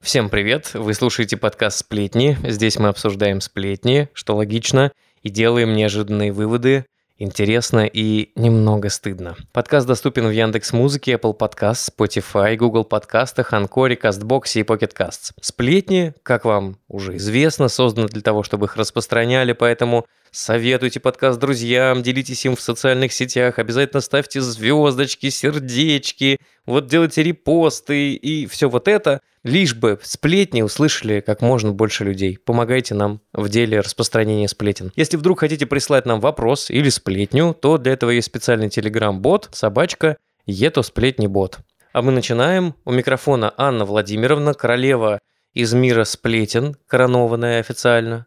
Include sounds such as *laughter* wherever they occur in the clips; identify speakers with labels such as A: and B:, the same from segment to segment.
A: Всем привет! Вы слушаете подкаст «Сплетни». Здесь мы обсуждаем сплетни, что логично, и делаем неожиданные выводы, интересно и немного стыдно. Подкаст доступен в Яндекс Музыке, Apple Podcast, Spotify, Google подкастах, Анкоре, Кастбоксе и Pocket Casts. Сплетни, как вам уже известно, созданы для того, чтобы их распространяли, поэтому Советуйте подкаст друзьям, делитесь им в социальных сетях, обязательно ставьте звездочки, сердечки, вот делайте репосты и все вот это, лишь бы сплетни услышали как можно больше людей. Помогайте нам в деле распространения сплетен. Если вдруг хотите прислать нам вопрос или сплетню, то для этого есть специальный телеграм-бот, собачка, ето сплетни бот. А мы начинаем. У микрофона Анна Владимировна, королева из мира сплетен, коронованная официально.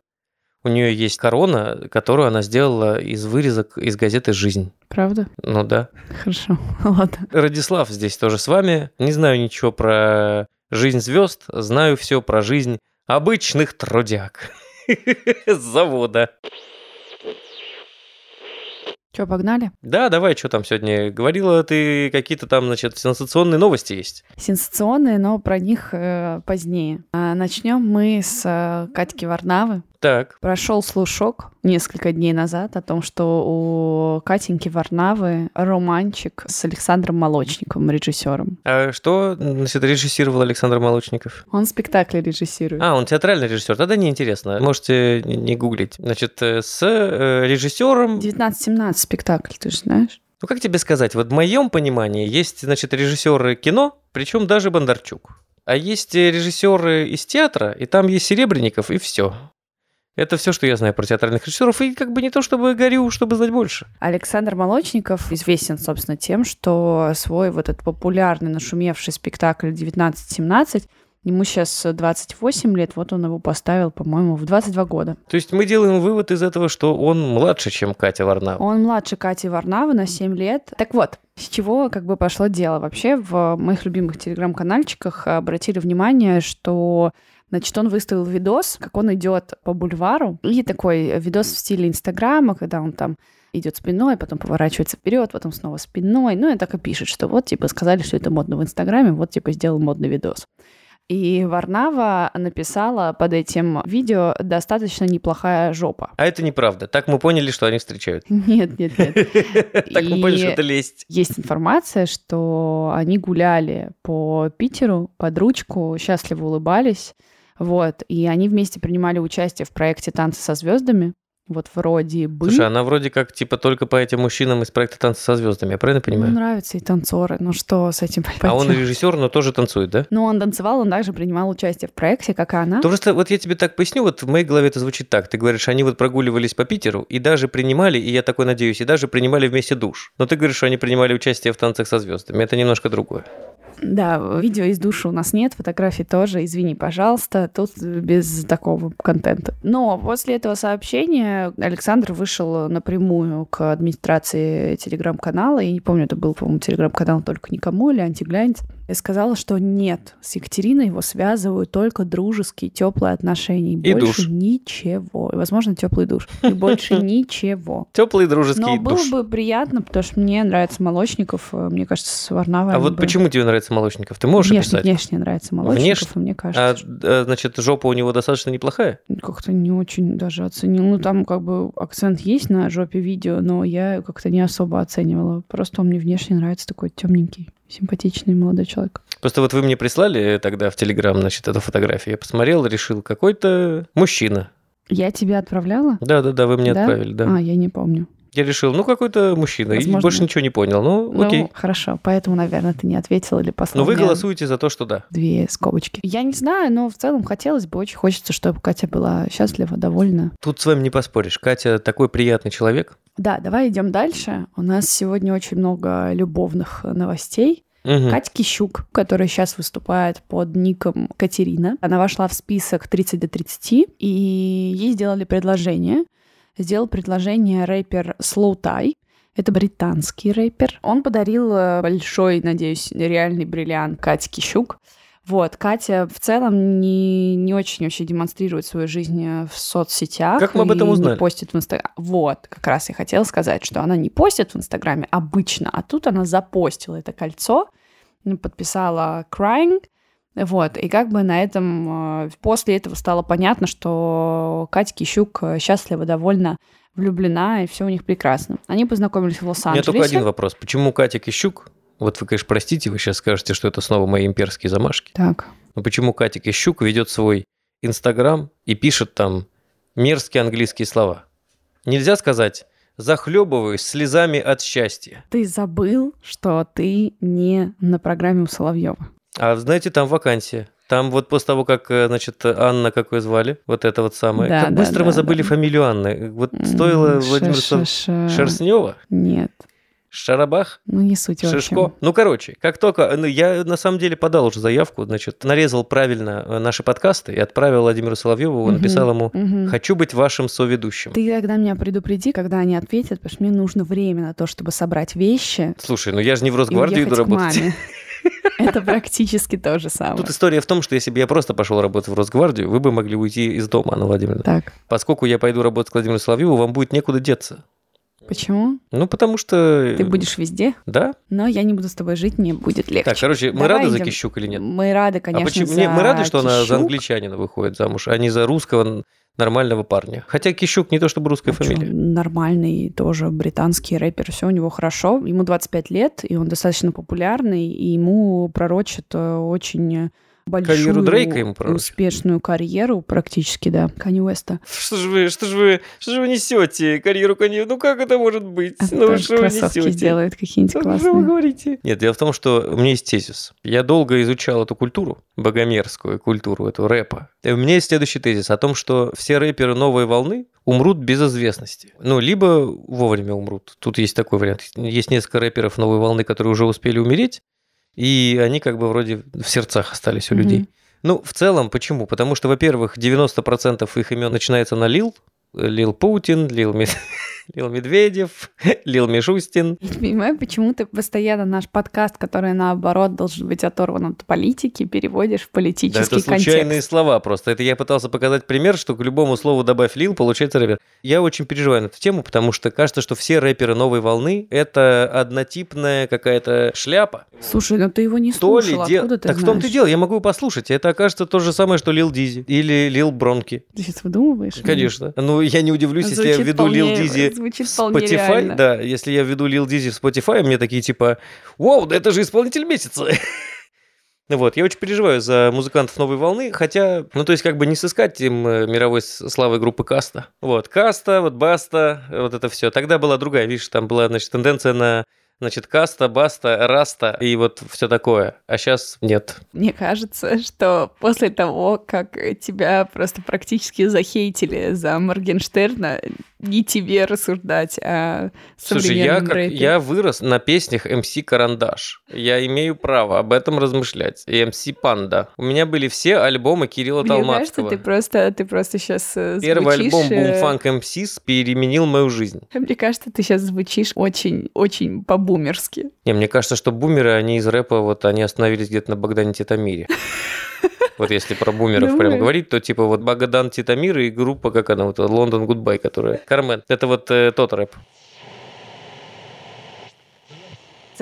A: У нее есть корона, которую она сделала из вырезок из газеты «Жизнь».
B: Правда?
A: Ну да.
B: Хорошо, *laughs* ладно.
A: Радислав здесь тоже с вами. Не знаю ничего про жизнь звезд, знаю все про жизнь обычных трудяг *laughs* с завода.
B: Че, погнали?
A: Да, давай, что там сегодня? Говорила ты, какие-то там, значит, сенсационные новости есть.
B: Сенсационные, но про них э, позднее. А, начнем мы с э, Катьки Варнавы.
A: Так.
B: Прошел слушок несколько дней назад о том, что у Катеньки Варнавы романчик с Александром Молочниковым, режиссером.
A: А что, значит, режиссировал Александр Молочников?
B: Он спектакли режиссирует.
A: А, он театральный режиссер. Тогда неинтересно. Можете не гуглить. Значит, э, с э, режиссером...
B: 19-17 спектакль, ты же знаешь?
A: Ну, как тебе сказать, вот в моем понимании есть, значит, режиссеры кино, причем даже Бондарчук. А есть режиссеры из театра, и там есть Серебренников, и все. Это все, что я знаю про театральных режиссеров, и как бы не то, чтобы горю, чтобы знать больше.
B: Александр Молочников известен, собственно, тем, что свой вот этот популярный, нашумевший спектакль «1917» Ему сейчас 28 лет, вот он его поставил, по-моему, в 22 года.
A: То есть мы делаем вывод из этого, что он младше, чем Катя Варнава.
B: Он младше Кати Варнавы на 7 лет. Так вот, с чего как бы пошло дело? Вообще в моих любимых телеграм-канальчиках обратили внимание, что Значит, он выставил видос, как он идет по бульвару, и такой видос в стиле Инстаграма, когда он там идет спиной, потом поворачивается вперед, потом снова спиной. Ну и так и пишет, что вот, типа, сказали, что это модно в Инстаграме, вот, типа, сделал модный видос. И Варнава написала под этим видео достаточно неплохая жопа.
A: А это неправда. Так мы поняли, что они встречают. *laughs*
B: Нет, нет, нет. *laughs*
A: Так мы поняли, что это лесть.
B: Есть информация, что они гуляли по Питеру под ручку, счастливо улыбались. Вот, и они вместе принимали участие в проекте «Танцы со звездами». Вот вроде бы.
A: Слушай, она вроде как типа только по этим мужчинам из проекта «Танцы со звездами», я правильно понимаю?
B: Ему нравятся и танцоры, ну что с этим
A: А он режиссер, но тоже танцует, да?
B: Ну, он танцевал, он также принимал участие в проекте, как и она.
A: То просто вот я тебе так поясню, вот в моей голове это звучит так. Ты говоришь, они вот прогуливались по Питеру и даже принимали, и я такой надеюсь, и даже принимали вместе душ. Но ты говоришь, что они принимали участие в «Танцах со звездами». Это немножко другое.
B: Да, видео из души у нас нет, фотографий тоже, извини, пожалуйста, тут без такого контента. Но после этого сообщения Александр вышел напрямую к администрации телеграм-канала, и не помню, это был, по-моему, телеграм-канал «Только никому» или «Антиглянец», и сказала, что нет, с Екатериной его связывают только дружеские, теплые отношения, и,
A: и
B: больше
A: душ.
B: ничего. И, возможно, теплый душ. И больше *laughs* ничего.
A: Теплый дружеский
B: Но
A: душ.
B: было бы приятно, потому что мне нравится Молочников, мне кажется, с Варнавой.
A: А вот почему тебе нравится Молочников? Ты можешь
B: внешне,
A: описать?
B: Внешне нравится Молочников,
A: Внешне?
B: мне кажется.
A: А, значит, жопа у него достаточно неплохая?
B: Как-то не очень даже оценил. Ну, там как бы акцент есть на жопе видео, но я как-то не особо оценивала. Просто он мне внешне нравится такой темненький симпатичный молодой человек.
A: Просто вот вы мне прислали тогда в Телеграм, значит, эту фотографию. Я посмотрел, решил, какой-то мужчина.
B: Я тебе отправляла?
A: Да-да-да, вы мне
B: Да?
A: отправили, да.
B: А, я не помню.
A: Я решил, ну, какой-то мужчина, и
B: Возможно.
A: больше ничего не понял. Ну,
B: Ну,
A: окей.
B: хорошо, поэтому, наверное, ты не ответил или послал
A: Но вы
B: мне
A: голосуете за то, что да.
B: две скобочки. Я не знаю, но в целом хотелось бы, очень хочется, чтобы Катя была счастлива, довольна.
A: Тут с вами не поспоришь. Катя такой приятный человек.
B: Да, давай идем дальше. У нас сегодня очень много любовных новостей.
A: Мгм.
B: Катя Кищук, которая сейчас выступает под ником Катерина, она вошла в список 30 до 30, и ей сделали предложение. Сделал предложение рэпер Слоутай. Это британский рэпер. Он подарил э, большой, надеюсь, реальный бриллиант Кате Кищук. Вот, Катя в целом не, не очень вообще демонстрирует свою жизнь э, в соцсетях.
A: Как мы об этом узнали?
B: Не постит в Инстаграме. Вот, как раз я хотела сказать, что она не постит в Инстаграме обычно, а тут она запостила это кольцо, подписала Crying, вот, и как бы на этом, э, после этого стало понятно, что Катя Кищук счастлива, довольна, влюблена, и все у них прекрасно. Они познакомились в Лос-Анджелесе. У меня
A: только один вопрос. Почему Катя Кищук? Вот вы, конечно, простите, вы сейчас скажете, что это снова мои имперские замашки.
B: Так.
A: Но почему Катя Кищук ведет свой Инстаграм и пишет там мерзкие английские слова? Нельзя сказать захлебываюсь слезами от счастья.
B: Ты забыл, что ты не на программе у Соловьева.
A: А знаете, там вакансия. Там вот после того, как, э, значит, Анна, как ее звали, вот это вот самое. Да, как да, быстро да, мы забыли да. фамилию Анны. Вот стоило Владимир Шерстнева?
B: Нет.
A: Шарабах?
B: Ну, не суть
A: Шишко? Ну, короче, как только... Ну, я на самом деле подал уже заявку, значит, нарезал правильно э, наши подкасты и отправил Владимиру Соловьеву, угу, написал ему угу. «Хочу быть вашим соведущим».
B: Ты тогда меня предупреди, когда они ответят, потому что мне нужно время на то, чтобы собрать вещи.
A: Слушай, ну я же не в Росгвардию иду работать. *laughs*
B: Это практически то же самое.
A: Тут история в том, что если бы я просто пошел работать в Росгвардию, вы бы могли уйти из дома, Анна Владимировна.
B: Так.
A: Поскольку я пойду работать к Владимиру Соловьеву, вам будет некуда деться.
B: Почему?
A: Ну, потому что...
B: Ты будешь везде?
A: Да.
B: Но я не буду с тобой жить, мне будет легче.
A: Так, короче, мы рады идем. за Кищук или нет?
B: Мы рады, а конечно, а почему?
A: за Мы рады, что Кищук. она за англичанина выходит замуж, а не за русского нормального парня. Хотя Кищук не то чтобы русская ну, фамилия.
B: Нормальный тоже британский рэпер, все у него хорошо. Ему 25 лет, и он достаточно популярный, и ему пророчат э, очень большую,
A: карьеру Дрейка ему
B: успешную карьеру практически, да, Канни Уэста.
A: Что же вы, что же вы, что же вы несете карьеру Канни? Ну как это может быть?
B: А
A: ну
B: что вы несете? делает какие-нибудь классные. Что
A: вы говорите? Нет, дело в том, что у меня есть тезис. Я долго изучал эту культуру, богомерзкую культуру, эту рэпа. И у меня есть следующий тезис о том, что все рэперы новой волны умрут без известности. Ну, либо вовремя умрут. Тут есть такой вариант. Есть несколько рэперов новой волны, которые уже успели умереть, и они как бы вроде в сердцах остались у mm-hmm. людей. Ну, в целом, почему? Потому что, во-первых, 90% их имен начинается на Лил, Лил Путин, Лил Мед... *laughs* Лил Медведев, Лил Мишустин.
B: Я не понимаю, почему ты постоянно наш подкаст, который наоборот должен быть оторван от политики, переводишь в политический да,
A: это
B: контекст.
A: случайные слова просто. Это я пытался показать пример, что к любому слову добавь Лил, получается рэпер. Я очень переживаю на эту тему, потому что кажется, что все рэперы новой волны — это однотипная какая-то шляпа.
B: Слушай, ну ты его не слушал, то ли откуда
A: ты Так
B: знаешь?
A: в том-то и дело, я могу послушать. Это окажется то же самое, что Лил Дизи или Лил Бронки.
B: Ты сейчас выдумываешь?
A: Конечно. Ну, я не удивлюсь, Звучит если я введу Лил Дизи звучит Spotify, реально. да, если я введу Lil Dizzy в Spotify, мне такие типа, вау, да это же исполнитель месяца. *laughs* Вот, я очень переживаю за музыкантов новой волны, хотя, ну, то есть, как бы не сыскать им э, мировой славы группы Каста. Вот, Каста, вот Баста, вот это все. Тогда была другая, видишь, там была, значит, тенденция на Значит, каста, баста, раста и вот все такое. А сейчас нет.
B: Мне кажется, что после того, как тебя просто практически захейтили за Моргенштерна, не тебе рассуждать, а
A: Слушай, я, как, я вырос на песнях MC Карандаш. Я имею право об этом размышлять. И MC Панда. У меня были все альбомы Кирилла Мне Талмацкого.
B: кажется, ты просто, ты просто сейчас э,
A: Первый
B: звучишь...
A: альбом Boomfunk MCs переменил мою жизнь.
B: Мне кажется, ты сейчас звучишь очень-очень по-бумерски.
A: Не, мне кажется, что бумеры, они из рэпа, вот они остановились где-то на Богдане Титомире. *laughs* Вот если про бумеров прям говорить, то типа вот Богдан Титомир и группа, как она, вот London Goodbye, которая... Кар-Мэн. Это вот э, тот рэп.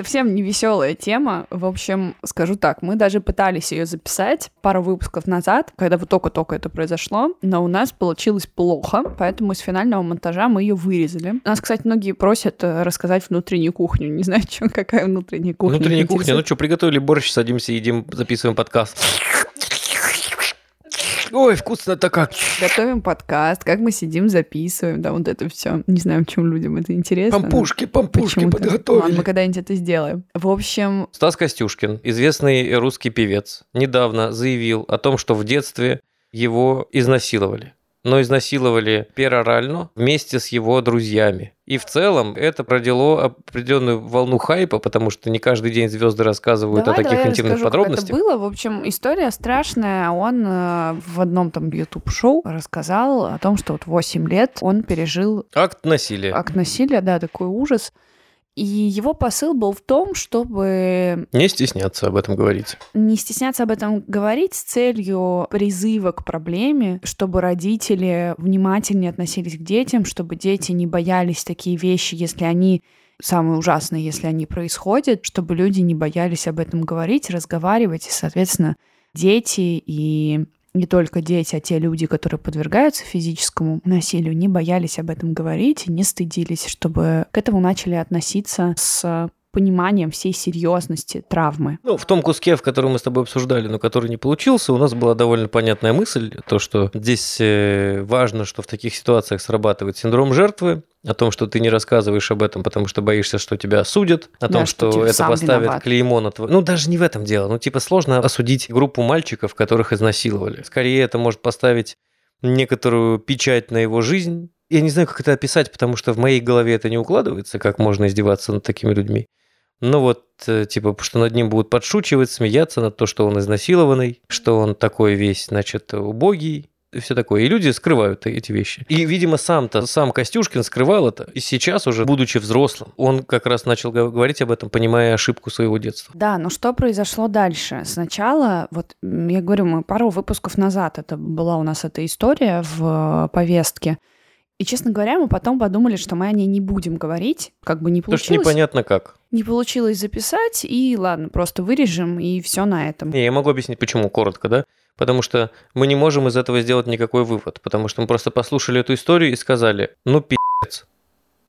B: Совсем не веселая тема. В общем, скажу так, мы даже пытались ее записать пару выпусков назад, когда вот только-только это произошло, но у нас получилось плохо, поэтому с финального монтажа мы ее вырезали. Нас, кстати, многие просят э, рассказать внутреннюю кухню. Не знаю, что, какая внутренняя кухня.
A: Внутренняя кухня. Ну что, приготовили борщ, садимся, едим, записываем подкаст. Ой, вкусно-то как.
B: Готовим подкаст, как мы сидим, записываем, да, вот это все. Не знаю, почему людям это интересно.
A: Пампушки, пампушки подготовили. Ладно,
B: мы когда-нибудь это сделаем. В общем...
A: Стас Костюшкин, известный русский певец, недавно заявил о том, что в детстве его изнасиловали но изнасиловали перорально вместе с его друзьями. И в целом это продело определенную волну хайпа, потому что не каждый день звезды рассказывают
B: давай,
A: о таких
B: давай
A: интимных
B: расскажу,
A: подробностях.
B: Как это было. В общем, история страшная. Он э, в одном там YouTube-шоу рассказал о том, что вот 8 лет он пережил...
A: Акт насилия.
B: Акт насилия, да, такой ужас. И его посыл был в том, чтобы...
A: Не стесняться об этом говорить.
B: Не стесняться об этом говорить с целью призыва к проблеме, чтобы родители внимательнее относились к детям, чтобы дети не боялись такие вещи, если они самые ужасные, если они происходят, чтобы люди не боялись об этом говорить, разговаривать, и, соответственно, дети и не только дети, а те люди, которые подвергаются физическому насилию, не боялись об этом говорить не стыдились, чтобы к этому начали относиться с пониманием всей серьезности травмы.
A: Ну, в том куске, в котором мы с тобой обсуждали, но который не получился, у нас была довольно понятная мысль, то, что здесь э, важно, что в таких ситуациях срабатывает синдром жертвы, о том, что ты не рассказываешь об этом, потому что боишься, что тебя осудят, о том, да, что, что это поставит виноват. клеймо на твой... Ну, даже не в этом дело. Ну, типа, сложно осудить группу мальчиков, которых изнасиловали. Скорее, это может поставить некоторую печать на его жизнь. Я не знаю, как это описать, потому что в моей голове это не укладывается, как можно издеваться над такими людьми. Ну вот, э, типа, что над ним будут подшучивать, смеяться над то, что он изнасилованный, что он такой весь, значит, убогий, и все такое. И люди скрывают эти вещи. И, видимо, сам-то, сам Костюшкин скрывал это. И сейчас уже, будучи взрослым, он как раз начал говорить об этом, понимая ошибку своего детства.
B: Да, но что произошло дальше? Сначала, вот я говорю, мы пару выпусков назад, это была у нас эта история в повестке, и, честно говоря, мы потом подумали, что мы о ней не будем говорить, как бы не получилось.
A: Потому что непонятно как.
B: Не получилось записать, и ладно, просто вырежем, и все на этом.
A: Не, я могу объяснить, почему, коротко, да? Потому что мы не можем из этого сделать никакой вывод, потому что мы просто послушали эту историю и сказали, ну, пи***ц.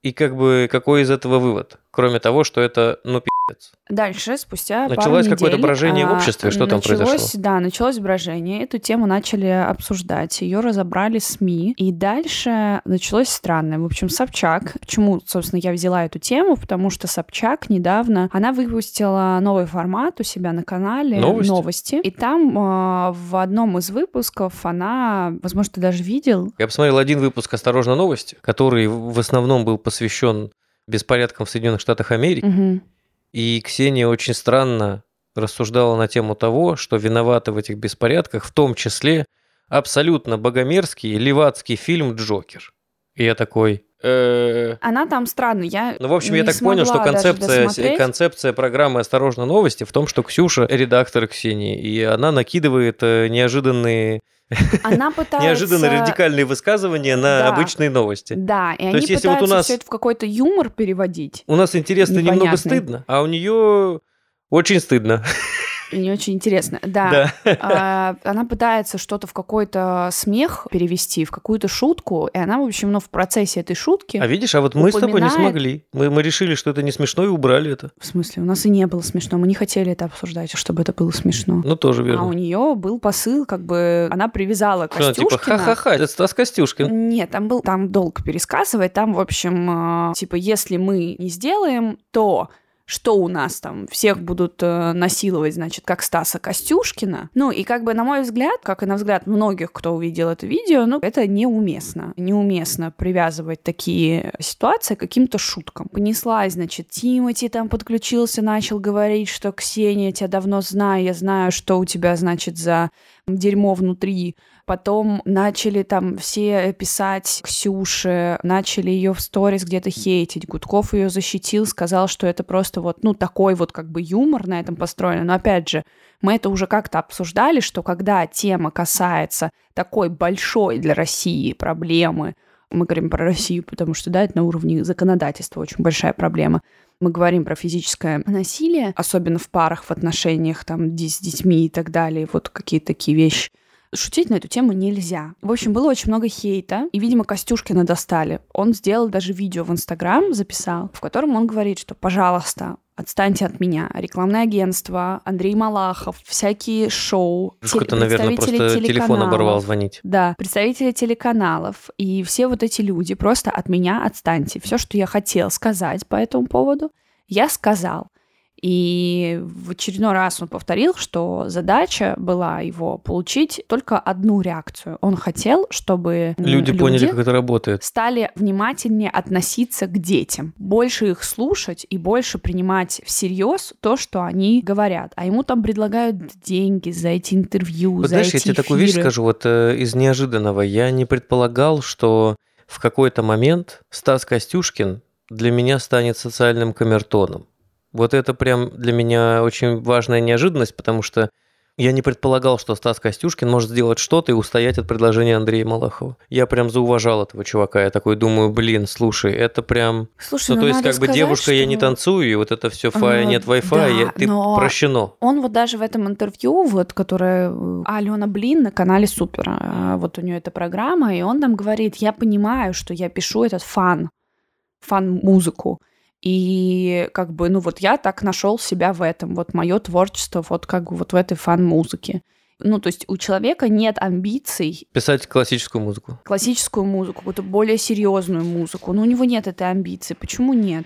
A: И как бы какой из этого вывод? Кроме того, что это, ну, пи***ц.
B: Дальше, спустя
A: Началось какое-то брожение в обществе, что
B: началось,
A: там произошло?
B: Да, началось брожение, эту тему начали обсуждать, ее разобрали СМИ, и дальше началось странное. В общем, Собчак, почему, собственно, я взяла эту тему, потому что Собчак недавно, она выпустила новый формат у себя на канале
A: «Новости»,
B: новости и там э, в одном из выпусков она, возможно, ты даже видел.
A: Я посмотрел один выпуск «Осторожно, новости», который в основном был посвящен беспорядкам в Соединенных Штатах Америки.
B: Угу.
A: И Ксения очень странно рассуждала на тему того, что виноваты в этих беспорядках, в том числе абсолютно богомерзкий левацкий фильм «Джокер». И я такой,
B: э, она там странная. Я
A: ну, в общем, я так понял, что концепция, концепция программы «Осторожно, новости» в том, что Ксюша – редактор Ксении, и она накидывает э, неожиданные
B: она *laughs* пытается...
A: Неожиданно радикальные высказывания на да. обычные новости.
B: Да, и То они есть, если вот у нас... все это в какой-то юмор переводить.
A: У нас интересно непонятный. немного стыдно, а у нее очень стыдно. *laughs*
B: Не очень интересно. Да. да. А, она пытается что-то в какой-то смех перевести, в какую-то шутку, и она, в общем, ну, в процессе этой шутки.
A: А видишь, а вот мы упоминает... с тобой не смогли. Мы, мы решили, что это не смешно, и убрали это.
B: В смысле? У нас и не было смешно. Мы не хотели это обсуждать, чтобы это было смешно.
A: Ну, тоже верно.
B: А у нее был посыл, как бы она привязала Костюшкина. Что, типа,
A: ха-ха-ха, это Стас Костюшкин.
B: Нет, там был, там долго пересказывать, там, в общем, а, типа, если мы не сделаем, то что у нас там, всех будут э, насиловать, значит, как Стаса Костюшкина. Ну, и как бы, на мой взгляд, как и на взгляд многих, кто увидел это видео, ну, это неуместно. Неуместно привязывать такие ситуации к каким-то шуткам. Понеслась, значит, Тимати там подключился, начал говорить, что Ксения, я тебя давно знаю, я знаю, что у тебя, значит, за дерьмо внутри. Потом начали там все писать Ксюше, начали ее в сторис где-то хейтить. Гудков ее защитил, сказал, что это просто вот, ну, такой вот как бы юмор на этом построен. Но опять же, мы это уже как-то обсуждали, что когда тема касается такой большой для России проблемы, мы говорим про Россию, потому что, да, это на уровне законодательства очень большая проблема. Мы говорим про физическое насилие, особенно в парах, в отношениях там с детьми и так далее, вот какие-то такие вещи шутить на эту тему нельзя. В общем, было очень много хейта, и, видимо, Костюшкина достали. Он сделал даже видео в Инстаграм, записал, в котором он говорит, что, пожалуйста, отстаньте от меня. Рекламное агентство, Андрей Малахов, всякие шоу.
A: Кто-то, наверное, просто телефон оборвал звонить.
B: Да, представители телеканалов и все вот эти люди, просто от меня отстаньте. Все, что я хотел сказать по этому поводу, я сказал. И в очередной раз он повторил, что задача была его получить только одну реакцию. Он хотел, чтобы
A: люди, люди поняли, как это работает.
B: Стали внимательнее относиться к детям, больше их слушать и больше принимать всерьез то, что они говорят. А ему там предлагают деньги за эти интервью, вот за знаешь, эти я тебе
A: эфиры. такую вещь скажу, вот э, из неожиданного. Я не предполагал, что в какой-то момент Стас Костюшкин для меня станет социальным камертоном. Вот это прям для меня очень важная неожиданность, потому что Я не предполагал, что Стас Костюшкин может сделать что-то и устоять от предложения Андрея Малахова. Я прям зауважал этого чувака. Я такой думаю, блин, слушай, это прям...
B: Слушай,
A: ну,
B: ну,
A: то есть, как бы девушка, я не
B: что-
A: танцую, и вот это все фа,
B: А,
A: нет Wi-Fi,
B: да,
A: я- ты
B: но-
A: прощено.
B: Он вот даже в этом интервью, вот, которое э, Алена Блин на канале Супер, э, вот у нее эта программа, и он там говорит, я понимаю, что я пишу этот fun, fun-музыку, и как бы, ну вот я так нашел себя в этом, вот мое творчество вот как бы вот в этой fun-музыке. Ну, то есть у человека нет амбиций
A: Писать классическую музыку.
B: классическую музыку, какую-то более серьезную музыку. Но у него нет этой амбиции. Почему нет?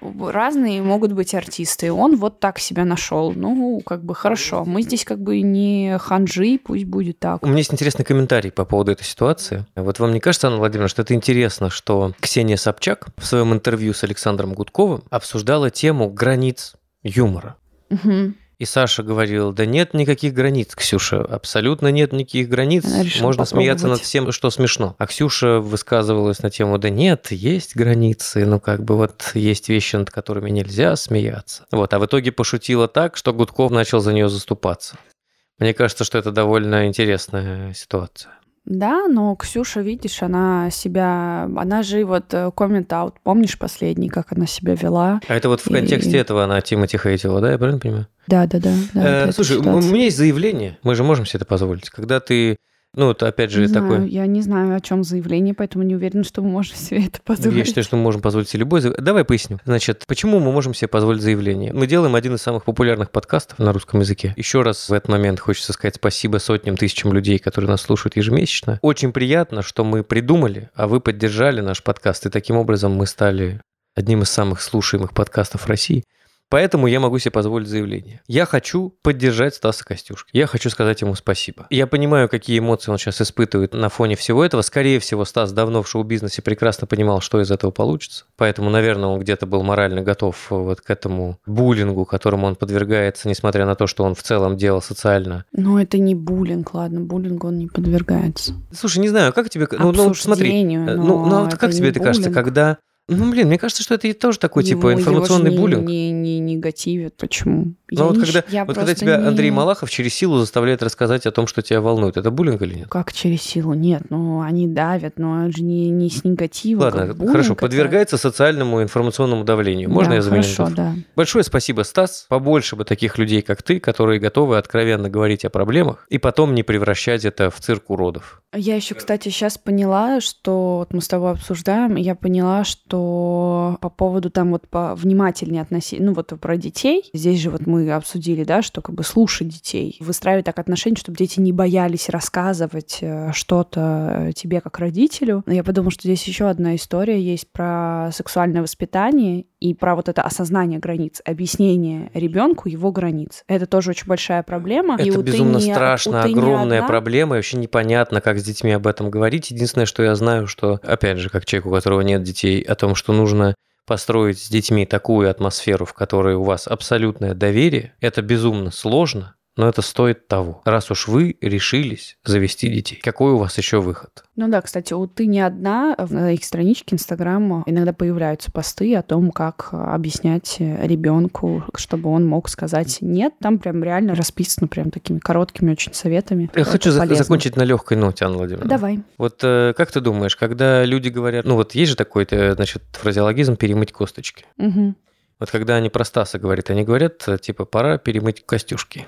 B: Разные могут быть артисты. И он вот так себя нашел. Ну, как бы хорошо. Мы здесь как бы не ханжи, пусть будет так.
A: У меня есть интересный комментарий по поводу этой ситуации. Вот вам не кажется, Анна Владимировна, что это интересно, что Ксения Собчак в своем интервью с Александром Гудковым обсуждала тему границ юмора.
B: Мгм.
A: И Саша говорил, да нет никаких границ, Ксюша, абсолютно нет никаких границ. Можно смеяться над всем, что смешно. А Ксюша высказывалась на тему, да нет, есть границы, ну как бы вот есть вещи, над которыми нельзя смеяться. Вот, а в итоге пошутила так, что Гудков начал за нее заступаться. Мне кажется, что это довольно интересная ситуация.
B: Да, но Ксюша, видишь, она себя... Она же вот коммент-аут, помнишь последний, как она себя вела?
A: А это вот в
B: И-
A: контексте этого она Тимати хейтила, да, я правильно понимаю?
B: Да, да, да. да,
A: Э, слушай, у
B: ситуация.
A: меня есть заявление, мы же можем себе это позволить. Когда ты, ну, это опять же
B: Не
A: такой...
B: знаю, я не знаю, о чем заявление, поэтому не уверена, что мы можем *laughs* себе это
A: Я
B: позволить.
A: считаю, что мы можем позволить себе любое заявление. Давай поясню. Значит, почему мы можем себе позволить заявление? Мы делаем один из самых популярных подкастов на русском языке. Еще раз в этот момент хочется сказать спасибо сотням, тысячам людей, которые нас слушают ежемесячно. Очень приятно, что мы придумали, а вы поддержали наш подкаст, и таким образом мы стали одним из самых слушаемых подкастов России. Поэтому я могу себе позволить заявление. Я хочу поддержать Стаса Костюшки. Я хочу сказать ему спасибо. Я понимаю, какие эмоции он сейчас испытывает на фоне всего этого. Скорее всего, Стас давно в шоу-бизнесе прекрасно понимал, что из этого получится. Поэтому, наверное, он где-то был морально готов вот к этому буллингу, которому он подвергается, несмотря на то, что он в целом делал социально.
B: Ну, это не буллинг, ладно, буллингу он не подвергается.
A: Слушай, не знаю, как тебе... Ну, ну, смотри, э, ну, ну, а как тебе это кажется,
B: буллинг.
A: когда... Ну, блин, мне кажется, что это и тоже такой, типа,
B: Его- его ж
A: информационный
B: не-
A: буллинг.
B: Не, не, негативит. Почему?
A: Ну вот
B: не
A: когда, вот когда тебя
B: не-
A: Андрей Малахов через силу заставляет рассказать о том, что тебя волнует, это буллинг или нет?
B: Как через силу? Нет, ну они давят, но это же не, не с негатива.
A: Ладно,
B: буллинг,
A: хорошо,
B: это-
A: подвергается социальному информационному давлению. Можно
B: Да,
A: я заменю?
B: Хорошо, да.
A: Большое спасибо, Стас. Побольше бы таких людей, как ты, которые готовы откровенно говорить о проблемах и потом не превращать это в цирк уродов.
B: Я еще, кстати, сейчас поняла, что вот мы с тобой обсуждаем, я поняла, что по поводу там вот по внимательнее относиться, ну вот про детей, здесь же вот мы обсудили, да, что как бы слушать детей, выстраивать так отношения, чтобы дети не боялись рассказывать э, что-то тебе как родителю. Но я подумала, что здесь еще одна история есть про сексуальное воспитание и про вот это осознание границ, объяснение ребенку его границ. Это тоже очень большая проблема. и
A: Это
B: ты
A: безумно
B: не-
A: страшно, огромная
B: одна.
A: проблема, и вообще непонятно, как с детьми об этом говорить. Единственное, что я знаю, что, опять же, как человек, у которого нет детей, о том, что нужно построить с детьми такую атмосферу, в которой у вас абсолютное доверие, это безумно сложно, но это стоит того. Раз уж вы решились завести детей, какой у вас еще выход?
B: Ну да, кстати, у ты не одна. На их страничке Инстаграма иногда появляются посты о том, как объяснять ребенку, чтобы он мог сказать нет. Там прям реально расписано прям такими короткими очень советами.
A: Я
B: Это
A: хочу за-
B: полезно.
A: закончить на легкой ноте, Анна Владимировна.
B: Давай.
A: Вот э, как ты думаешь, когда люди говорят, ну вот есть же такой, э, значит, фразеологизм перемыть косточки.
B: Мгм.
A: Вот когда они про Стаса говорят, они говорят, э, типа, пора перемыть костюшки.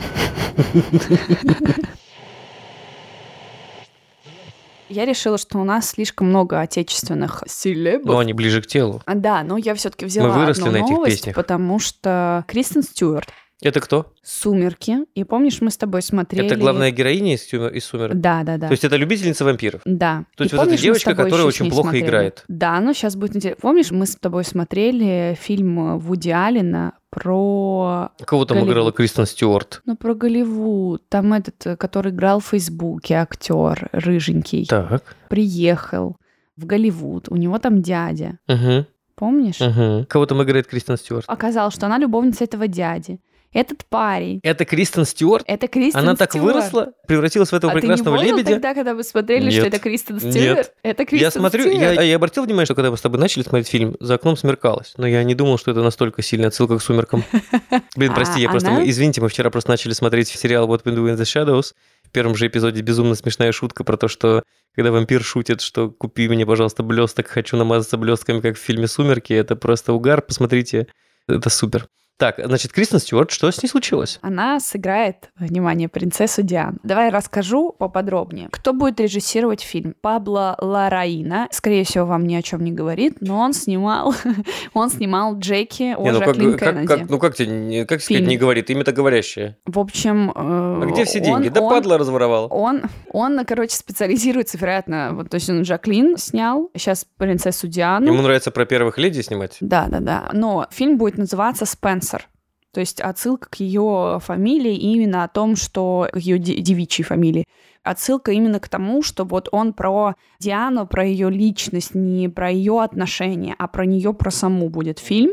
B: Я решила, что у нас слишком много отечественных селебов.
A: Но они ближе к телу.
B: А, Да, но я все-таки взяла
A: Мы выросли
B: одну
A: на этих
B: новость,
A: песнях.
B: потому что Кристен Стюарт
A: Это кто?
B: «Сумерки». И помнишь, мы с тобой смотрели...
A: Это главная героиня из, «Сумер- из «Сумерек»?
B: Да, да, да.
A: То есть это любительница вампиров?
B: Да.
A: То есть
B: И
A: вот эта
B: помнишь, с
A: девочка, которая очень плохо
B: смотрели?
A: играет.
B: Да, ну сейчас будет интересно. Помнишь, мы с тобой смотрели фильм Вуди Аллена про...
A: Кого там
B: Голливуд.
A: играла Кристен Стюарт?
B: Ну, про Голливуд. Там этот, э, который играл в Фейсбуке, актер рыженький,
A: Так.
B: приехал в Голливуд. У него там дядя.
A: Угу.
B: Помнишь?
A: Угу. Кого там играет Кристен Стюарт?
B: Оказалось, что она любовница этого дяди. Этот парень.
A: Это Кристен Стюарт?
B: Это Кристен
A: Она так
B: Стюарт.
A: выросла, превратилась в этого
B: а
A: прекрасного
B: ты не
A: лебедя?
B: тогда, когда мы смотрели, что
A: Нет.
B: это Кристен Стюарт?
A: Нет.
B: Это Кристен
A: Я смотрю,
B: Стюарт.
A: я, я обратил внимание, что когда мы с тобой начали смотреть фильм, за окном смеркалось. Но я не думал, что это настолько сильная отсылка к сумеркам. *laughs* Блин,
B: А
A: прости, я просто... Извините, мы вчера просто начали смотреть сериал What We Do in the Shadows. В первом же эпизоде безумно смешная шутка про то, что когда вампир шутит, что купи мне, пожалуйста, блесток, хочу намазаться блестками, как в фильме «Сумерки», это просто угар, посмотрите, это супер. Так, значит, Кристен Стюарт, что с ней случилось?
B: Она сыграет, внимание, принцессу Диану. Давай расскажу поподробнее. Кто будет режиссировать фильм? Пабло Лараина. Скорее всего, вам ни о чем не говорит, но он снимал, *laughs* он снимал Джеки о
A: Не, ну, как,
B: Жаклин
A: как-
B: Кеннеди.
A: как- ну как тебе, не- как сказать, не говорит, имя-то говорящее.
B: В общем...
A: А где все деньги? Да падла разворовал.
B: Он, он, короче, специализируется, вероятно, вот, то есть он Жаклин снял, сейчас принцессу Диану.
A: Ему нравится про первых леди снимать?
B: Да, да, да. Но фильм будет называться Спенсер. То есть отсылка к ее фамилии именно о том, что к ее де- девичьей фамилии. Отсылка именно к тому, что вот он про Диану, про ее личность, не про ее отношения, а про нее, про саму будет фильм.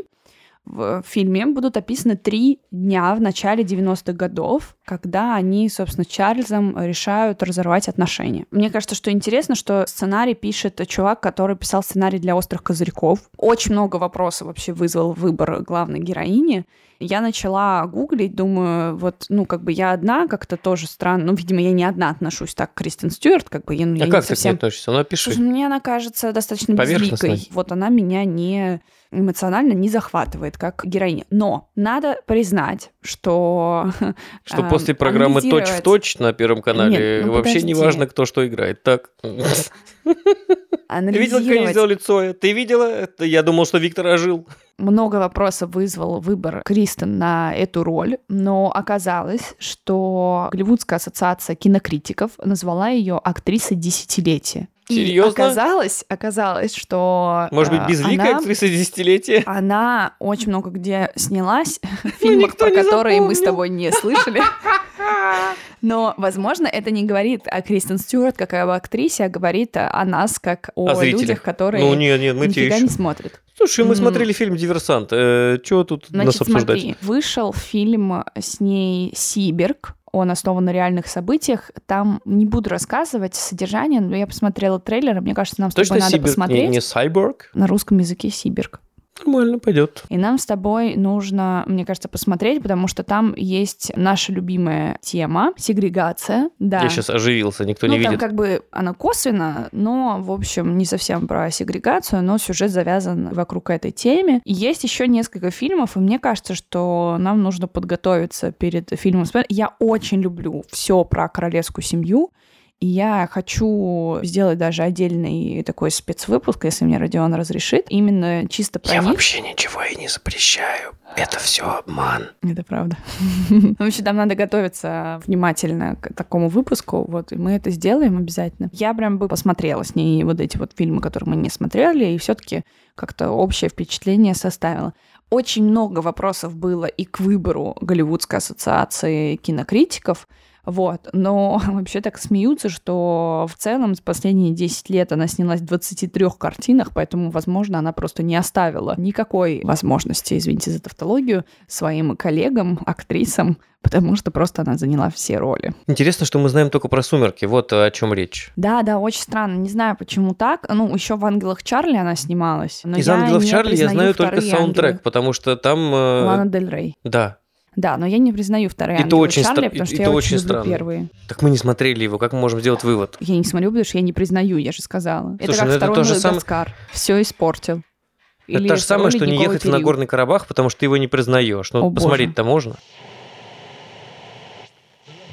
B: В фильме будут описаны три дня в начале 90-х годов, когда они, собственно, Чарльзом решают разорвать отношения. Мне кажется, что интересно, что сценарий пишет чувак, который писал сценарий для «Острых козырьков». Очень много вопросов вообще вызвал выбор главной героини. Я начала гуглить, думаю, вот, ну, как бы я одна, как-то тоже странно. Ну, видимо, я не одна отношусь так к Кристен Стюарт, как бы я, ну, я
A: а
B: не
A: как ты к ней
B: совсем...
A: относишься? Ну, опиши.
B: Слушай, мне она кажется достаточно безликой. Вот она меня не эмоционально не захватывает как героиня. Но надо признать, что...
A: Что
B: а,
A: после программы
B: анализировать-
A: «Точь-в-точь» на Первом канале
B: Нет, ну
A: вообще
B: подожди.
A: не важно, кто что играет. Так. Ты видела, как они сделали Цоя? Ты видела? Я думал, что Виктор ожил.
B: много вопросов вызвал выбор Кристен на эту роль, но оказалось, что Голливудская ассоциация кинокритиков назвала ее актрисой десятилетия. И
A: Серьезно?
B: оказалось, оказалось, что
A: Может быть,
B: а,
A: безликая
B: она-
A: актриса десятилетия?
B: Она очень много где снялась, *laughs* в фильмах,
A: никто
B: про которые мы с тобой не слышали. *laughs* Но, возможно, это не говорит о Кристен Стюарт как об актрисе, а говорит о нас как о,
A: О
B: людях, которые
A: Ну, нет, нет, мы
B: нифига не смотрят.
A: Слушай, мы
B: М.
A: смотрели фильм «Диверсант». Чего тут нас
B: Значит,
A: обсуждать?
B: смотри, вышел фильм с ней «Сибирг», он основан на реальных событиях. Там не буду рассказывать содержание, но я посмотрела трейлер, мне кажется, нам с
A: Точно
B: тобой надо
A: Сибирь, не,
B: посмотреть.
A: не Сайборг?
B: На русском языке «Сибирг».
A: Нормально, пойдет.
B: И нам с тобой нужно, мне кажется, посмотреть, потому что там есть наша любимая тема — сегрегация. Да.
A: Я сейчас оживился, никто
B: ну,
A: не
B: там
A: видит.
B: как бы она косвенно, но, в общем, не совсем про сегрегацию, но сюжет завязан вокруг этой темы. И есть еще несколько фильмов, и мне кажется, что нам нужно подготовиться перед фильмом. Я очень люблю все про королевскую семью, и я хочу сделать даже отдельный такой спецвыпуск, если мне Родион разрешит, именно чисто про них.
A: ничего и не запрещаю. Это все обман.
B: Это правда. *laughs* В общем, там надо готовиться внимательно к такому выпуску, вот, и мы это сделаем обязательно. Я прям бы посмотрела с ней вот эти вот фильмы, которые мы не смотрели, и все таки как-то общее впечатление составила. Очень много вопросов было и к выбору Голливудской ассоциации кинокритиков, вот. Но *laughs* вообще так смеются, что в целом за последние 10 лет она снялась в 23 картинах, поэтому, возможно, она просто не оставила никакой возможности, извините за тавтологию, своим коллегам, актрисам, *laughs* потому что просто она заняла все роли.
A: Интересно, что мы знаем только про «Сумерки». Вот о чем речь.
B: Да, да, очень странно. Не знаю, почему так. Ну, еще в «Ангелах Чарли» она снималась.
A: Из «Ангелов Чарли» я знаю только саундтрек,
B: «Ангелы».
A: потому что там... э,
B: Лана Дель Рей.
A: Да.
B: Да, но я не признаю вторые
A: Это
B: «Ангелы
A: очень
B: Чарли»,
A: стра-
B: потому что
A: это
B: я
A: очень
B: очень
A: странно.
B: первые.
A: Так мы не смотрели его, как мы можем сделать вывод?
B: Я не смотрю, потому что я не признаю, я же сказала. это
A: Слушай,
B: как
A: ну это
B: второй
A: то же самое-.
B: Все испортил.
A: это
B: Или
A: то же самое, что не ехать в
B: период.
A: Нагорный Карабах, потому что ты его не признаешь. Ну,
B: О, боже.
A: посмотреть-то можно.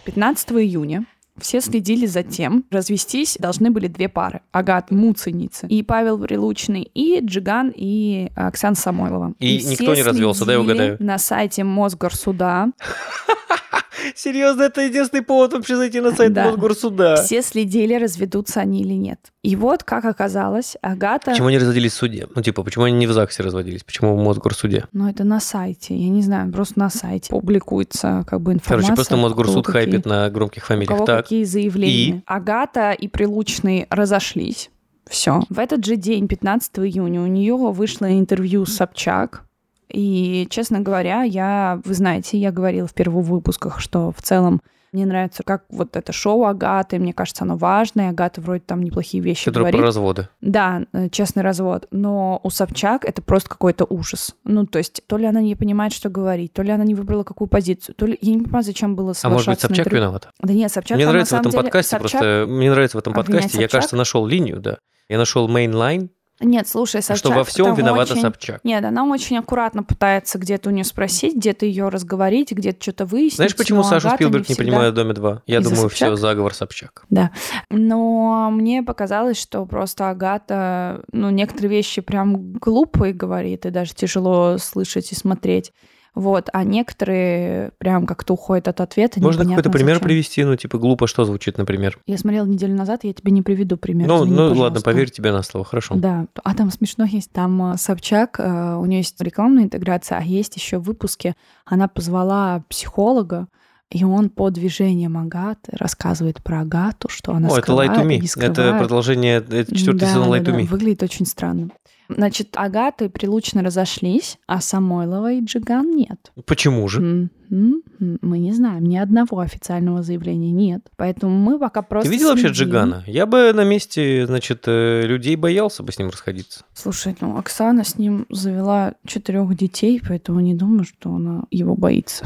B: 15 июня все следили за тем, развестись должны были две пары. Агат Муценицы и Павел Прилучный, и Джиган, и Оксана Самойлова.
A: И
B: все
A: никто не развелся, дай
B: следили
A: угадаю.
B: на сайте Мосгорсуда. *laughs*
A: Серьезно, это единственный повод вообще зайти на сайт
B: Да.
A: Мосгорсуда.
B: Все следили, разведутся они или нет. И вот, как оказалось, Агата...
A: Почему они разводились в суде? Ну, типа, почему они не в ЗАГСе разводились? Почему в Мосгорсуде?
B: Ну, это на сайте. Я не знаю, просто на сайте публикуется как бы информация.
A: Короче, просто Мосгорсуд хайпит на громких фамилиях. Так,
B: какие заявления. Агата и Прилучный разошлись. Все. В этот же день, 15 июня, у нее вышло интервью с Собчак. И, честно говоря, я, вы знаете, я говорила в первых выпусках, что в целом мне нравится, как вот это шоу Агаты, мне кажется, оно важное. Агата вроде там неплохие вещи
A: Которое
B: говорит.
A: про разводы.
B: Да, э, честный развод. Но у Собчак это просто какой-то ужас. Ну, то есть, то ли она не понимает, что говорить, то ли она не выбрала какую позицию, то ли... Я не понимаю, зачем было
A: А может быть,
B: соглашаться
A: Собчак
B: интервью.
A: виновата?
B: Да нет, Собчак
A: Мне
B: там,
A: нравится в этом
B: деле-
A: подкасте
B: Собчак-
A: просто... Мне нравится в этом подкасте, я,
B: Собчак?
A: кажется, нашел линию, да. Я нашел мейнлайн,
B: Нет, слушай, Собчак...
A: что во всем виновата
B: очень-
A: Собчак.
B: Нет, она очень аккуратно пытается где-то у нее спросить, где-то ее разговорить, где-то что-то выяснить.
A: Знаешь, почему
B: но
A: Сашу
B: Агата
A: Спилберг не
B: всегда-
A: принимает в «Доме 2»? Я
B: Из-за
A: думаю,
B: Собчак?
A: все, заговор Собчак.
B: Да. Но мне показалось, что просто Агата, ну, некоторые вещи прям глупые говорит, и даже тяжело слышать и смотреть. Вот, а некоторые прям как-то уходят от ответа.
A: Можно какой-то пример
B: зачем.
A: привести? Ну, типа, глупо что звучит, например?
B: Я смотрела неделю назад, я тебе не приведу пример.
A: Ну,
B: извини,
A: ну ладно, поверь тебе на слово, хорошо.
B: Да, а там смешно есть. Там э, Собчак, э, у нее есть рекламная интеграция, а есть еще в выпуске, она позвала психолога, и он по движениям Агаты рассказывает про Агату, что она
A: О, это Light to
B: скрывает,
A: Me. Это
B: скрывает.
A: продолжение, это четвертый
B: Да,
A: сезон
B: да,
A: Light to
B: да,
A: Me.
B: Выглядит очень странно. Значит, Агата и Прилучно разошлись, а Самойлова и Джиган нет.
A: Почему же?
B: М, м, м, Мы не знаем, ни одного официального заявления нет. Поэтому мы пока просто
A: Ты видел вообще. Джигана? Я бы на месте, значит, э, людей боялся бы с ним расходиться.
B: Слушай, ну Оксана с ним завела четырех детей, поэтому не думаю, что она его боится,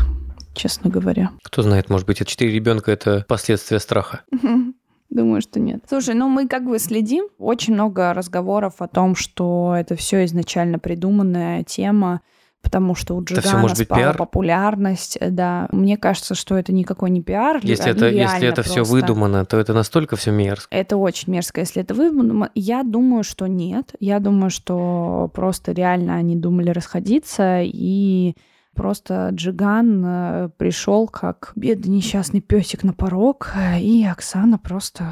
B: честно говоря.
A: Кто знает, может быть, это четыре ребенка это последствия страха.
B: Думаю, что нет. Слушай, ну мы как бы следим. Очень много разговоров о том, что это все изначально придуманная тема, потому что у Джигана
A: может быть
B: спала
A: пиар?
B: популярность. Да, мне кажется, что это никакой не пиар.
A: Если
B: они
A: это, если это все выдумано, то это настолько все мерзко.
B: Это очень мерзко, если это выдумано. Я думаю, что нет. Я думаю, что просто реально они думали расходиться, и просто Джиган пришел как бедный несчастный песик на порог, э, и Оксана просто,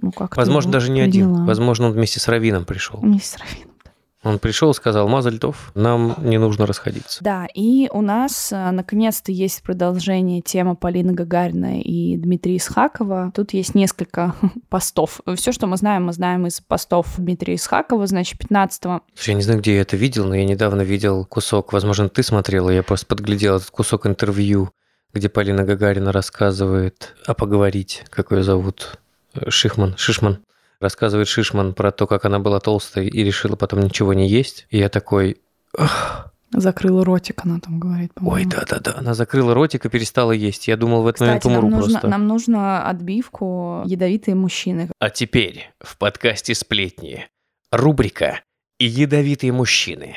B: ну как
A: Возможно, даже не один. Возможно, он вместе с Равином пришел.
B: Мисс Равин.
A: Он пришел и сказал, Мазальтов, нам не нужно расходиться.
B: Да, и у нас э, наконец-то есть продолжение темы Полины Гагарина и Дмитрия Исхакова. Тут есть несколько *laughs* постов. Все, что мы знаем, мы знаем из постов Дмитрия Исхакова. Значит, 15
A: Слушай, я не знаю, где я это видел, но я недавно видел кусок, возможно, ты смотрела, я просто подглядел этот кусок интервью, где Полина Гагарина рассказывает, а поговорить, как ее зовут, Шихман, Шишман, рассказывает Шишман про то, как она была толстой и решила потом ничего не есть. И я такой, «Ах,
B: закрыла ротик, она там говорит.
A: ой,
B: по-моему.
A: да-да-да, она закрыла ротик и перестала есть. Я думал, в этот момент
B: Кстати, нам
A: умру
B: нужно,
A: просто.
B: нам нужно отбивку «Ядовитые мужчины».
A: А теперь в подкасте «Сплетни» рубрика «Ядовитые мужчины».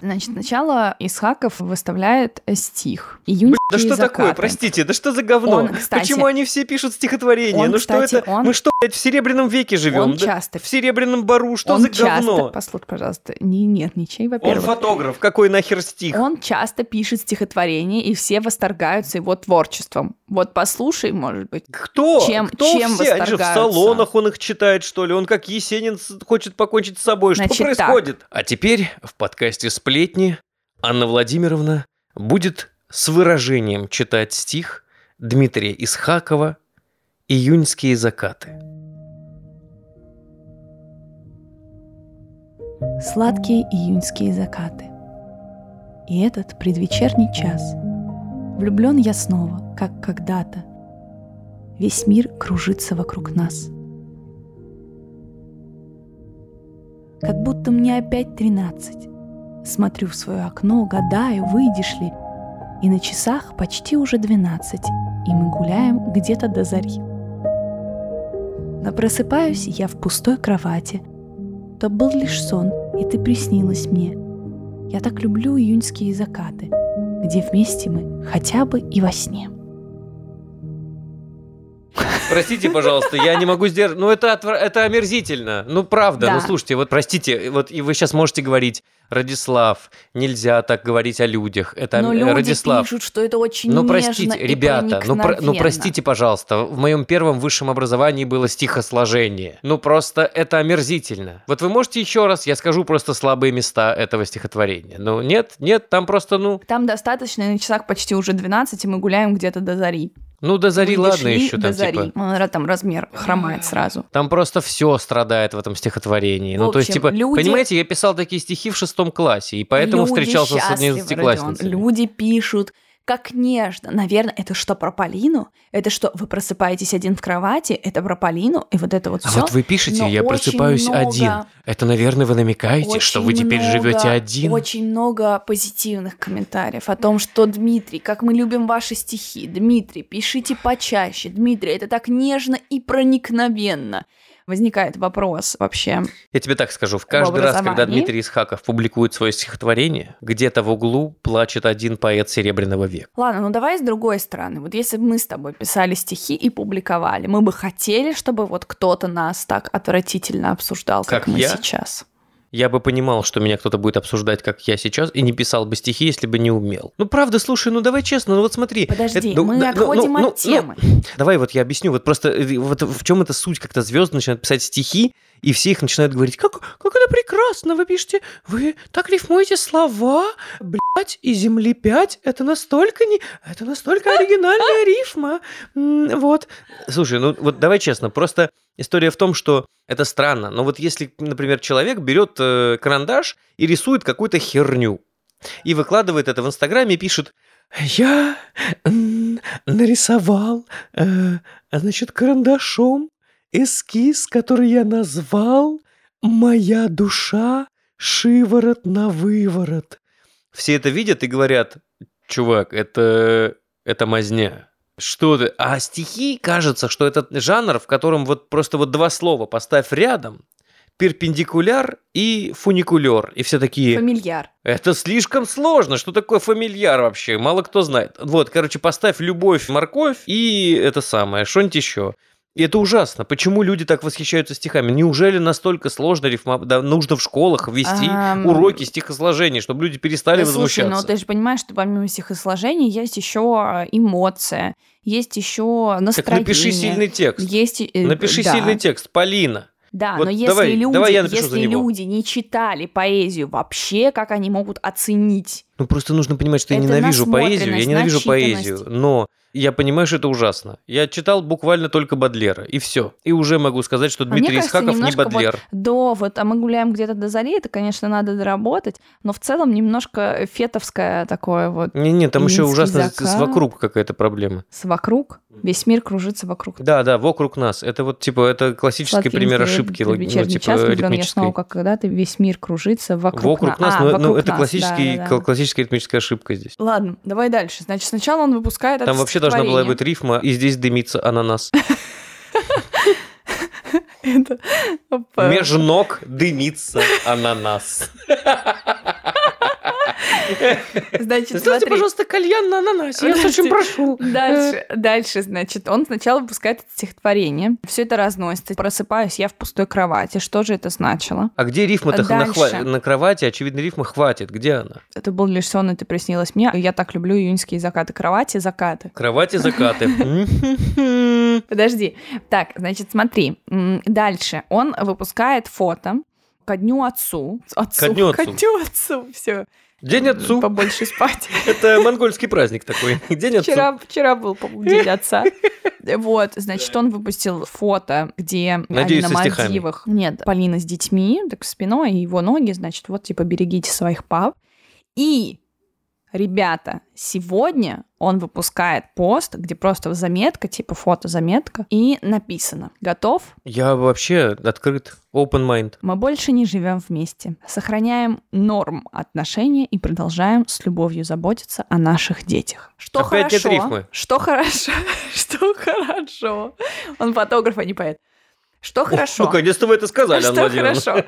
B: Значит, сначала Исхаков выставляет стих. Июньские
A: Да что
B: закаты.
A: такое? Простите, да что за говно?
B: Он, кстати-
A: Почему они все пишут стихотворения?
B: Он,
A: ну что
B: кстати,
A: это?
B: он-
A: Мы что, блядь, в серебряном веке живем?
B: Он
A: да?
B: часто-
A: В серебряном бару? Что
B: он
A: за
B: часто,
A: говно?
B: послушай, пожалуйста, не, нет, ничей,
A: Он
B: во-первых.
A: фотограф, какой нахер стих?
B: Он часто пишет стихотворения, и все восторгаются его творчеством. Вот послушай, может быть.
A: Кто?
B: Чем-
A: Кто
B: чем
A: все? Они же в салонах он их читает, что ли? Он как Есенин с- хочет покончить с собой. Что
B: Значит,
A: происходит? А теперь в подкасте «Сплетни» Анна Владимировна будет с выражением читать стих Дмитрия Исхакова «Июньские закаты».
B: Сладкие июньские закаты. И этот предвечерний час. Влюблен я снова, как когда-то. Весь мир кружится вокруг нас. Как будто мне опять тринадцать. Смотрю в свое окно, гадаю, выйдешь ли. И на часах почти уже двенадцать, и мы гуляем где-то до зари. Но просыпаюсь я в пустой кровати. То был лишь сон, и ты приснилась мне. Я так люблю июньские закаты, где вместе мы хотя бы и во сне.
A: Простите, пожалуйста, я не могу сдержать. Ну, это, отвра- это омерзительно. Ну, правда.
B: Да.
A: Ну, слушайте, вот простите, вот и вы сейчас можете говорить, Радислав, нельзя так говорить о людях. Это
B: Но люди
A: Радислав.
B: пишут, что это очень
A: Ну, простите, ребята, ну, про- ну, простите, пожалуйста, в моем первом высшем образовании было стихосложение. Ну, просто это омерзительно. Вот вы можете еще раз, я скажу просто слабые места этого стихотворения. Ну, нет, нет, там просто, ну...
B: Там достаточно, и на часах почти уже 12, и мы гуляем где-то до зари.
A: Ну, до зари,
B: Вы
A: ладно,
B: дошли
A: еще
B: до
A: там,
B: зари.
A: типа.
B: Ну, Там размер хромает сразу.
A: Там просто все страдает в этом стихотворении.
B: В
A: ну, то есть,
B: общем,
A: типа,
B: люди-
A: понимаете, я писал такие стихи в шестом классе, и поэтому
B: Люди
A: встречался с.
B: Родион. Люди пишут, как нежно. Наверное, это что, про Полину? Это что, вы просыпаетесь один в кровати? Это про Полину? И вот это вот
A: А
B: все.
A: вот вы пишете,
B: но
A: я просыпаюсь
B: много-
A: один. Это, наверное, вы намекаете, что вы теперь живете один.
B: Очень много позитивных комментариев о том, что Дмитрий, как мы любим ваши стихи. Дмитрий, пишите почаще. Дмитрий, это так нежно и проникновенно. Возникает вопрос вообще.
A: Я тебе так скажу, в каждый раз, когда. Дмитрий Исхаков публикует свое стихотворение, где-то в углу плачет один поэт Серебряного века.
B: Ладно, ну давай с другой стороны. Вот если бы мы с тобой писали стихи и публиковали, мы бы хотели, чтобы вот кто-то нас так отвратительно обсуждал, как,
A: Как
B: мы
A: я?
B: сейчас.
A: Я бы понимал, что меня кто-то будет обсуждать, как я сейчас, и не писал бы стихи, если бы не умел. Ну, правда, слушай, ну давай честно, ну вот смотри.
B: Подожди,
A: Это- ну,
B: мы
A: да, ну,
B: отходим
A: ну,
B: от
A: ну,
B: темы.
A: Давай вот я объясню. Вот просто э, вот в чем эта суть, когда звезды начинают писать стихи, и все их начинают говорить, как, как это прекрасно, вы пишете, вы так рифмуете слова, блядь, и земли пять, это настолько не, это настолько оригинальная рифма. Вот. Слушай, ну вот давай честно, просто история в том, что это странно, но вот если, например, человек берет э, карандаш и рисует какую-то херню, и выкладывает это в Инстаграме и пишет, я нарисовал, э, значит, карандашом эскиз, который я назвал «Моя душа шиворот на выворот». Все это видят и говорят, чувак, это, это мазня. Что ты? А стихи, кажется, что это жанр, в котором вот просто вот два слова поставь рядом, перпендикуляр и фуникулер. И все такие...
B: Фамильяр.
A: Это слишком сложно. Что такое фамильяр вообще? Мало кто знает. Вот, короче, поставь любовь, морковь и это самое, что-нибудь еще. И это ужасно. Почему люди так восхищаются стихами? Неужели настолько сложно рифма... да, нужно в школах ввести
B: Ам.
A: уроки стихосложения, чтобы люди перестали
B: Да, слушай, ну
A: возмущаться?
B: ты же понимаешь, что помимо стихосложения есть еще эмоция, есть еще
A: Так
B: настроение.
A: напиши сильный текст.
B: Есть, э,
A: Напиши
B: да.
A: сильный текст, Полина.
B: Да,
A: Вот
B: но если
A: давай-
B: люди,
A: давай я
B: если люди не читали поэзию вообще, как они могут оценить?
A: Ну, просто нужно понимать, что я
B: Это
A: ненавижу поэзию, я ненавижу поэзию, но я понимаю, что это ужасно. Я читал буквально только Бадлера, и все. И уже могу сказать, что
B: А
A: Дмитрий
B: кажется,
A: Исхаков не
B: немножко вот
A: Бадлер.
B: До вот, а мы гуляем где-то до зари, это, конечно, надо доработать, но в целом немножко фетовское такое вот
A: Не-не, там еще ужасно с- с
B: закат.
A: вокруг какая-то проблема.
B: с вокруг, весь мир кружится вокруг.
A: Да, да, вокруг нас. Это вот, типа, это классический
B: Сладкий
A: пример ошибки, ну, типа,
B: час, я
A: ритмической.
B: снова, как когда-то весь мир кружится вокруг,
A: Вокруг
B: на-
A: нас,
B: А,
A: ну, ну,
B: вокруг
A: это
B: нас,
A: классический,
B: да-да-да.
A: кл- классическая ритмическая ошибка здесь.
B: Ладно, давай дальше. Значит, сначала он выпускает
A: Там
B: это
A: вообще должна была быть рифма, и здесь дымится ананас. Меж ног дымится ананас. *laughs* *laughs*
B: Значит,
A: Сделайте,
B: смотри.
A: пожалуйста, кальян на ананасе, я вас очень прошу.
B: Дальше, дальше, значит, он сначала выпускает это стихотворение. Все это разносится. Просыпаюсь я в пустой кровати. Что же это значило?
A: А где рифма-то на, на кровати? Очевидно, рифма хватит. Где она?
B: Это был лишь сон, это приснилось мне. Я так люблю июньские закаты кровати, закаты.
A: Кровати закаты. *laughs*
B: Подожди. Так, значит, смотри. Дальше. Он выпускает фото ко дню отцу. отцу
A: Ко дню отцу.
B: Ко дню отцу. Все.
A: День отцу.
B: Побольше спать. *laughs*
A: Это монгольский праздник такой. *laughs* День отцу.
B: Вчера, вчера был, по-моему, день *laughs* отца. Вот, значит, он выпустил фото, где
A: Надеюсь,
B: они на. Мальдивах. Нет, Полина с детьми, так спиной, и его ноги, значит, вот, типа, берегите своих пап. И, ребята, сегодня он выпускает пост, где просто заметка, типа фото-заметка, и написано «Готов?
A: Я вообще открыт. Open mind.
B: Мы больше не живем вместе. Сохраняем норм отношения и продолжаем с любовью заботиться о наших детях. Что
A: Опять нет
B: хорошо?
A: рифмы.
B: Что хорошо? *laughs* Что хорошо? Он фотограф, а не поэт. Что хорошо?
A: Наконец-то вы это сказали,
B: Что хорошо?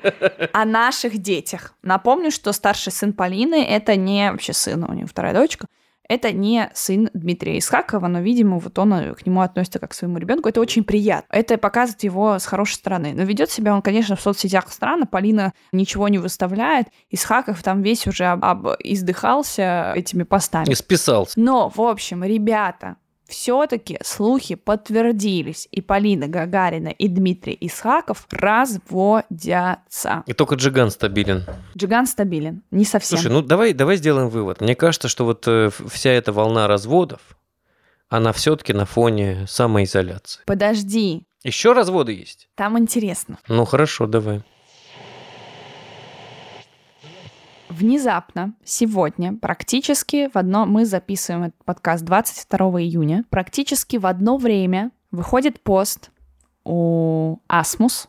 B: О наших детях. Напомню, что старший сын Полины это не вообще сын, у него вторая дочка. Это не сын Дмитрия Исхакова, но, видимо, вот он э, к нему относится как к своему ребенку. Это очень приятно. Это показывает его с хорошей стороны. Но ведет себя он, конечно, в соцсетях странно. Полина ничего не выставляет. Исхаков там весь уже об, об- издыхался этими постами.
A: И списался.
B: Но, в общем, ребята, все-таки слухи подтвердились, и Полина Гагарина и Дмитрий Исхаков разводятся.
A: И только Джиган стабилен.
B: Джиган стабилен, не совсем.
A: Слушай, ну давай, давай сделаем вывод. Мне кажется, что вот э, вся эта волна разводов, она все-таки на фоне самоизоляции.
B: Подожди,
A: Еще разводы есть?
B: там интересно.
A: Ну хорошо, давай.
B: Внезапно сегодня, практически в одно... Мы записываем этот подкаст 22 июня. Практически в одно время выходит пост у Асмус,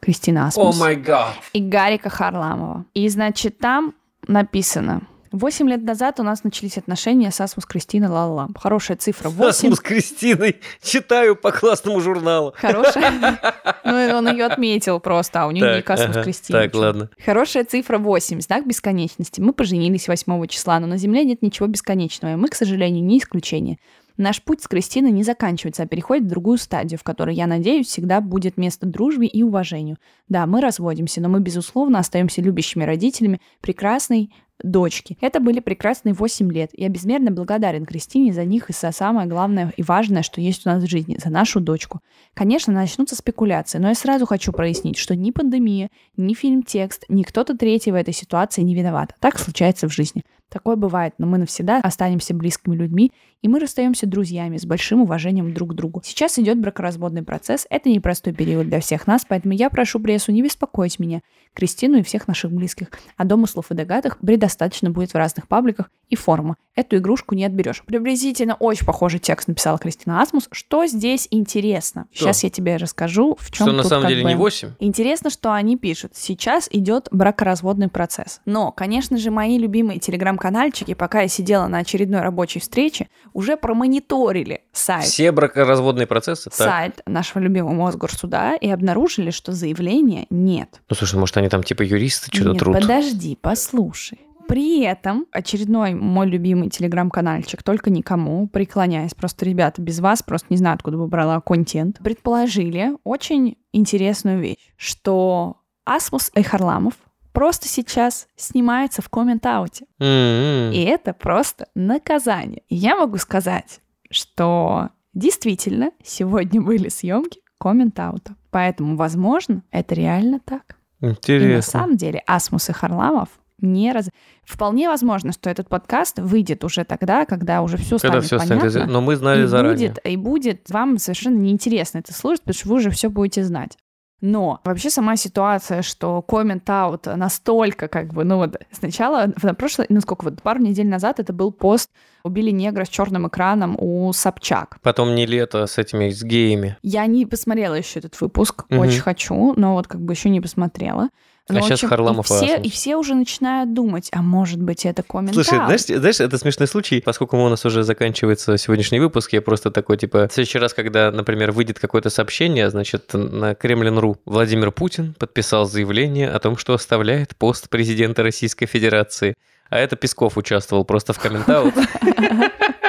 B: Кристина Асмус.
A: май гад.
B: и Гарика Харламова. И, значит, там написано... Восемь лет назад у нас начались отношения с Асмус Кристиной Ла-ла. Хорошая цифра. Восемь.
A: с Кристиной читаю по классному журналу.
B: Хорошая. *laughs* Ну, он ее отметил просто, а у нее не Асмус Кристина.
A: Так, ладно.
B: Хорошая цифра 8, знак бесконечности. Мы поженились 8 числа, но на Земле нет ничего бесконечного, и мы, к сожалению, не исключение. Наш путь с Кристиной не заканчивается, а переходит в другую стадию, в которой, я надеюсь, всегда будет место дружбе и уважению. Да, мы разводимся, но мы, безусловно, остаемся любящими родителями прекрасной дочки. Это были прекрасные 8 лет. Я безмерно благодарен Кристине за них и за самое главное и важное, что есть у нас в жизни, за нашу дочку. Конечно, начнутся спекуляции, но я сразу хочу прояснить, что ни пандемия, ни фильм-текст, ни кто-то третий в этой ситуации не виноват. Так случается в жизни. Такое бывает, но мы навсегда останемся близкими людьми, и мы расстаемся друзьями с большим уважением друг к другу. Сейчас идет бракоразводный процесс, это непростой период для всех нас, поэтому я прошу прессу не беспокоить меня, Кристину и всех наших близких. А домыслов и догадок предостаточно будет в разных пабликах и форумах. Эту игрушку не отберешь. Приблизительно очень похожий текст написала Кристина Асмус. Что здесь интересно?
A: Что?
B: Сейчас я тебе расскажу, в чем
A: Что на
B: тут
A: самом
B: как
A: деле
B: бы-
A: не 8?
B: Интересно, что они пишут. Сейчас идет бракоразводный процесс. Но, конечно же, мои любимые телеграм-канальчики, пока я сидела на очередной рабочей встрече, уже промониторили сайт.
A: Все бракоразводные процессы? Так.
B: Сайт нашего любимого Мосгорсуда и обнаружили, что заявления нет.
A: Ну, слушай, может, они там типа юристы что-то трут?
B: подожди, послушай. При этом очередной мой любимый телеграм-канальчик, только никому, преклоняясь, просто ребята без вас просто не знаю, откуда бы брала контент, предположили очень интересную вещь, что Асмус Айхарламов просто сейчас снимается в коммент-ауте.
A: М-м.
B: И это просто наказание. И я могу сказать, что действительно сегодня были съемки коммент-аута. Поэтому, возможно, это реально так. И на
A: Интересно.
B: самом деле Асмус и Харламов не раз... Вполне возможно, что этот подкаст выйдет уже тогда, когда уже все
A: Когда
B: станет
A: все
B: понятно.
A: станет. Но мы знали
B: и
A: заранее.
B: будет, и будет вам совершенно неинтересно это слушать, потому что вы уже все будете знать. Но вообще сама ситуация, что коммент-аут настолько как бы, ну вот сначала, на прошлой, ну сколько вот, пару недель назад это был пост «Убили негра с черным экраном» у Собчак.
A: Потом не лето с этими, с геями.
B: Я не посмотрела еще этот выпуск,
A: Мгм.
B: очень хочу, но вот как бы еще не посмотрела.
A: А
B: Но, в
A: щас
B: общем,
A: Харламов
B: и все, и все уже начинают думать, а может быть это коммент
A: Слушай, знаешь, знаешь, это смешной случай, поскольку у нас уже заканчивается сегодняшний выпуск, я просто такой, типа, в следующий раз, когда, например, выйдет какое-то сообщение, значит, на Кремлин.ру Владимир Путин подписал заявление о том, что оставляет пост президента Российской Федерации. А это Песков участвовал просто в комментаут. *laughs*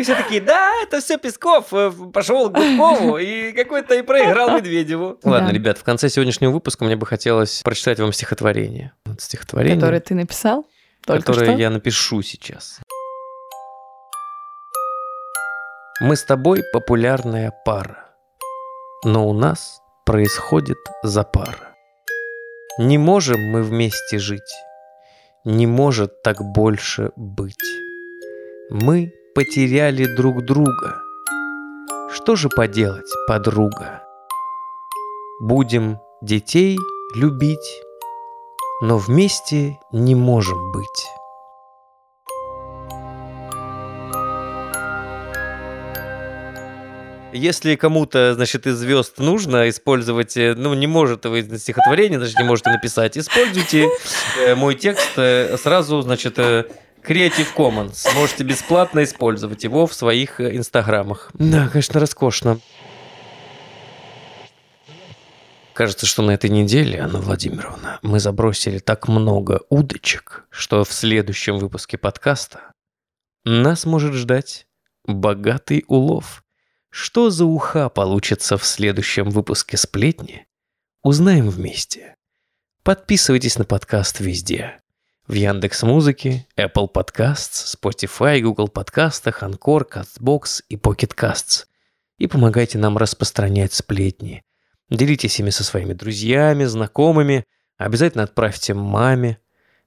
A: И все такие, да, это все Песков э, пошел к Гудкову *laughs* и какой-то и проиграл Медведеву. Ладно,
B: Да.
A: ребят, в конце сегодняшнего выпуска мне бы хотелось прочитать вам стихотворение. Вот стихотворение
B: который ты написал только
A: которое
B: что.
A: я напишу сейчас. Мы с тобой популярная пара, но у нас происходит запара. Не можем мы вместе жить, не может так больше быть. Мы потеряли друг друга. Что же поделать, подруга? Будем детей любить, но вместе не можем быть. Если кому-то, значит, из звезд нужно использовать, э, ну, не может вы стихотворение, значит, не можете написать, используйте э, мой текст э, сразу, значит, Creative Commons. Можете бесплатно использовать его в своих э, инстаграмах. Да, конечно, роскошно. Кажется, что на этой неделе, Анна Владимировна, мы забросили так много удочек, что в следующем выпуске подкаста нас может ждать богатый улов. Что за уха получится в следующем выпуске сплетни, узнаем вместе. Подписывайтесь на подкаст везде. В Яндекс Музыке, Apple Podcasts, Spotify, Google Подкастах, Anchor, CastBox и Pocket Casts. И помогайте нам распространять сплетни. Делитесь ими со своими друзьями, знакомыми. Обязательно отправьте маме.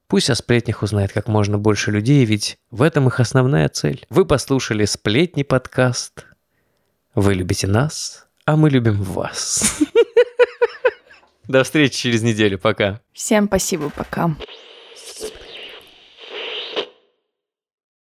A: Пусть о сплетнях узнает как можно больше людей, ведь в этом их основная цель. Вы послушали «Сплетни» подкаст. Вы любите нас, а мы любим вас. *laughs* До встречи через неделю. Пока.
B: Всем спасибо. Пока.